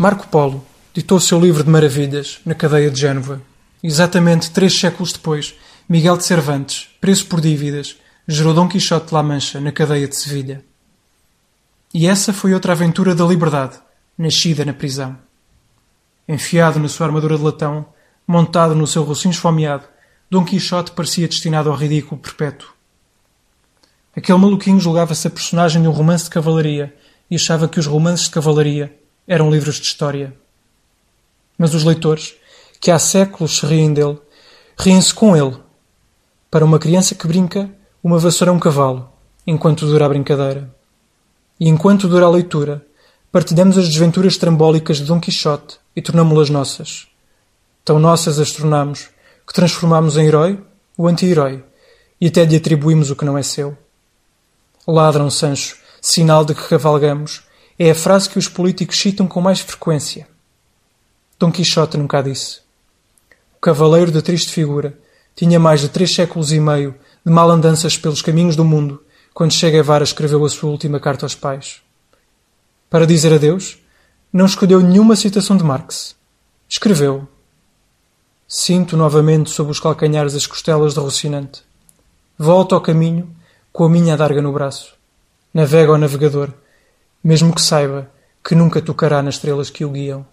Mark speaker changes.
Speaker 1: Marco Polo ditou seu livro de maravilhas na cadeia de Génova. Exatamente três séculos depois, Miguel de Cervantes, preso por dívidas, gerou Dom Quixote de La Mancha na cadeia de Sevilha. E essa foi outra aventura da liberdade, nascida na prisão. Enfiado na sua armadura de latão, montado no seu rocinho esfomeado, Dom Quixote parecia destinado ao ridículo perpétuo. Aquele maluquinho julgava-se a personagem de um romance de cavalaria e achava que os romances de cavalaria eram livros de história. Mas os leitores, que há séculos se riem dele, riem-se com ele. Para uma criança que brinca, uma vassoura é um cavalo, enquanto dura a brincadeira. E enquanto dura a leitura, partilhamos as desventuras trambólicas de Dom Quixote e tornamo-las nossas. Tão nossas as tornamos que transformamos em herói o anti-herói e até lhe atribuímos o que não é seu. Ladram, Sancho, sinal de que cavalgamos, é a frase que os políticos citam com mais frequência. Dom Quixote nunca disse. O cavaleiro de triste figura tinha mais de três séculos e meio de malandanças pelos caminhos do mundo quando Che Guevara escreveu a sua última carta aos pais. Para dizer adeus, não escolheu nenhuma citação de Marx. Escreveu: Sinto novamente sob os calcanhares as costelas de Rocinante. Volto ao caminho com a minha adarga no braço. Navega ao navegador mesmo que saiba que nunca tocará nas estrelas que o guiam.